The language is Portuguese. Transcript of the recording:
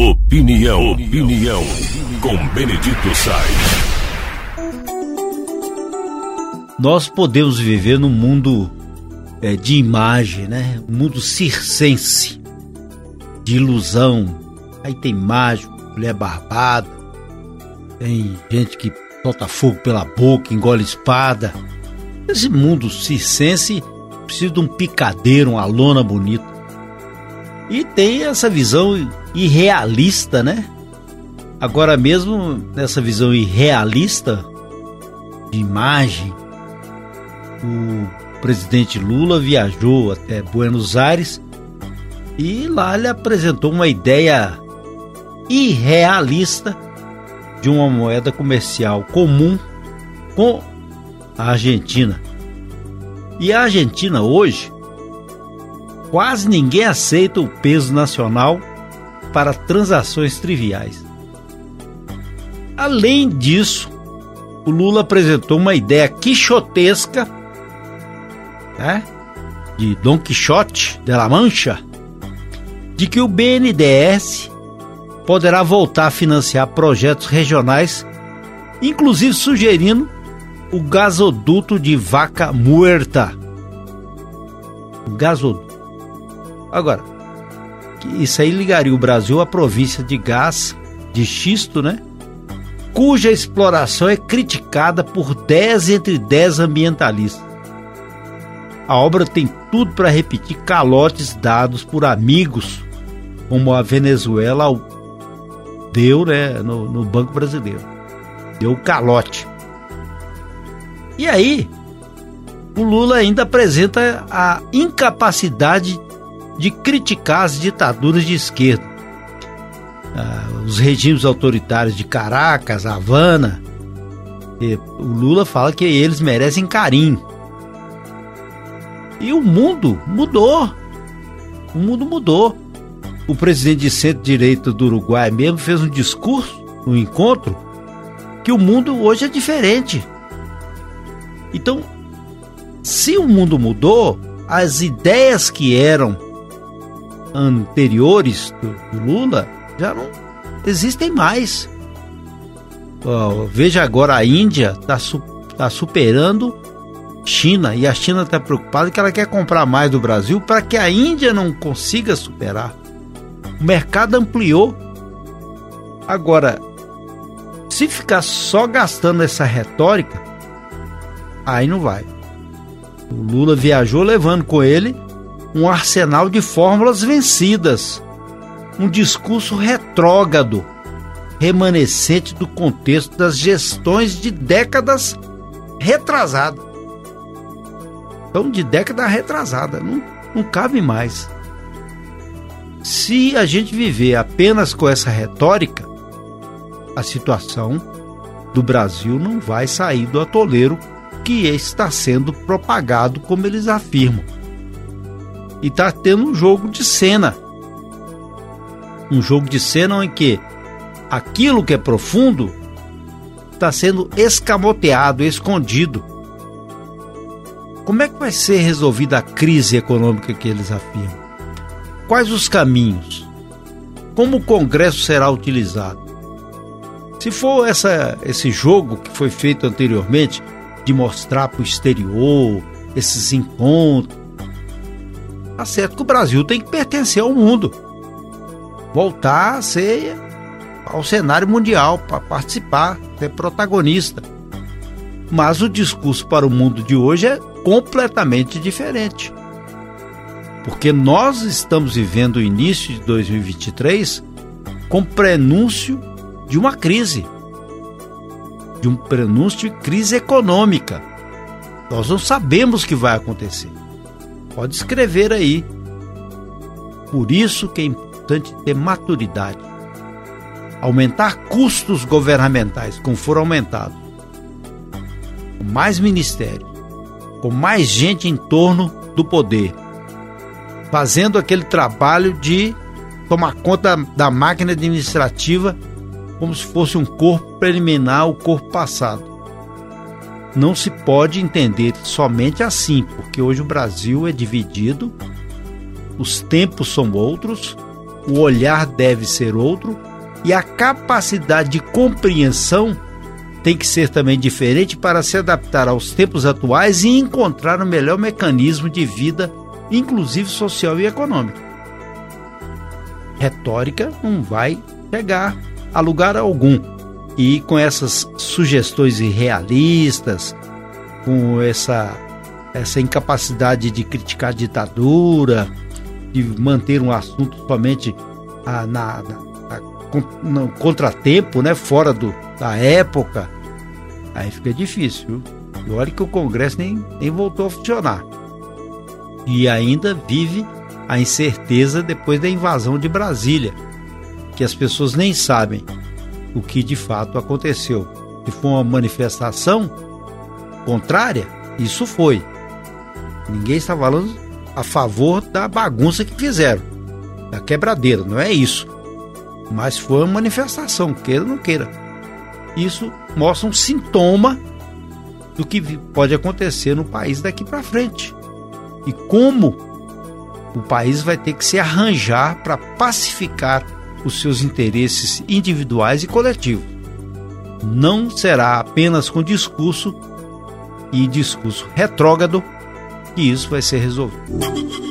Opinião, opinião, com Benedito Sainz. Nós podemos viver num mundo é, de imagem, né? Um mundo circense, de ilusão. Aí tem mágico, mulher barbada, tem gente que solta fogo pela boca, engole espada. Esse mundo circense precisa de um picadeiro, uma lona bonita. E tem essa visão irrealista, né? Agora mesmo nessa visão irrealista de imagem, o presidente Lula viajou até Buenos Aires e lá ele apresentou uma ideia irrealista de uma moeda comercial comum com a Argentina. E a Argentina hoje quase ninguém aceita o peso nacional para transações triviais. Além disso, o Lula apresentou uma ideia quixotesca, né, de Dom Quixote de la Mancha, de que o BNDES poderá voltar a financiar projetos regionais, inclusive sugerindo o gasoduto de Vaca Muerta. O gasoduto. Agora, isso aí ligaria o Brasil à província de gás de xisto, né? Cuja exploração é criticada por 10 entre 10 ambientalistas. A obra tem tudo para repetir calotes dados por amigos, como a Venezuela deu né, no, no Banco Brasileiro. Deu calote. E aí, o Lula ainda apresenta a incapacidade de criticar as ditaduras de esquerda. Ah, os regimes autoritários de Caracas, Havana. O Lula fala que eles merecem carinho. E o mundo mudou. O mundo mudou. O presidente de centro-direita do Uruguai mesmo fez um discurso, um encontro, que o mundo hoje é diferente. Então, se o mundo mudou, as ideias que eram anteriores do, do Lula já não existem mais. Oh, veja agora a Índia está su tá superando China e a China está preocupada que ela quer comprar mais do Brasil para que a Índia não consiga superar. O mercado ampliou. Agora, se ficar só gastando essa retórica, aí não vai. O Lula viajou levando com ele um arsenal de fórmulas vencidas, um discurso retrógrado, remanescente do contexto das gestões de décadas retrasadas. Então, de década retrasada, não, não cabe mais. Se a gente viver apenas com essa retórica, a situação do Brasil não vai sair do atoleiro que está sendo propagado, como eles afirmam e está tendo um jogo de cena. Um jogo de cena em que aquilo que é profundo está sendo escamoteado, escondido. Como é que vai ser resolvida a crise econômica que eles afirmam? Quais os caminhos? Como o Congresso será utilizado? Se for essa, esse jogo que foi feito anteriormente, de mostrar para o exterior esses encontros, Tá certo que o Brasil tem que pertencer ao mundo. Voltar a ser ao cenário mundial para participar, ser protagonista. Mas o discurso para o mundo de hoje é completamente diferente. Porque nós estamos vivendo o início de 2023 com prenúncio de uma crise, de um prenúncio de crise econômica. Nós não sabemos o que vai acontecer. Pode escrever aí. Por isso que é importante ter maturidade. Aumentar custos governamentais, como foram aumentados. Com mais ministérios, com mais gente em torno do poder. Fazendo aquele trabalho de tomar conta da máquina administrativa como se fosse um corpo preliminar ao corpo passado não se pode entender somente assim, porque hoje o Brasil é dividido, os tempos são outros, o olhar deve ser outro e a capacidade de compreensão tem que ser também diferente para se adaptar aos tempos atuais e encontrar o melhor mecanismo de vida, inclusive social e econômico. Retórica não vai chegar a lugar algum. E com essas sugestões irrealistas, com essa, essa incapacidade de criticar a ditadura, de manter um assunto somente a, na, na, na, no contratempo, né, fora do, da época, aí fica difícil. E olha que o Congresso nem, nem voltou a funcionar. E ainda vive a incerteza depois da invasão de Brasília, que as pessoas nem sabem o que de fato aconteceu. Se foi uma manifestação contrária, isso foi. Ninguém está falando a favor da bagunça que fizeram, da quebradeira, não é isso. Mas foi uma manifestação, queira ou não queira. Isso mostra um sintoma do que pode acontecer no país daqui para frente. E como o país vai ter que se arranjar para pacificar os seus interesses individuais e coletivos. Não será apenas com discurso e discurso retrógrado que isso vai ser resolvido.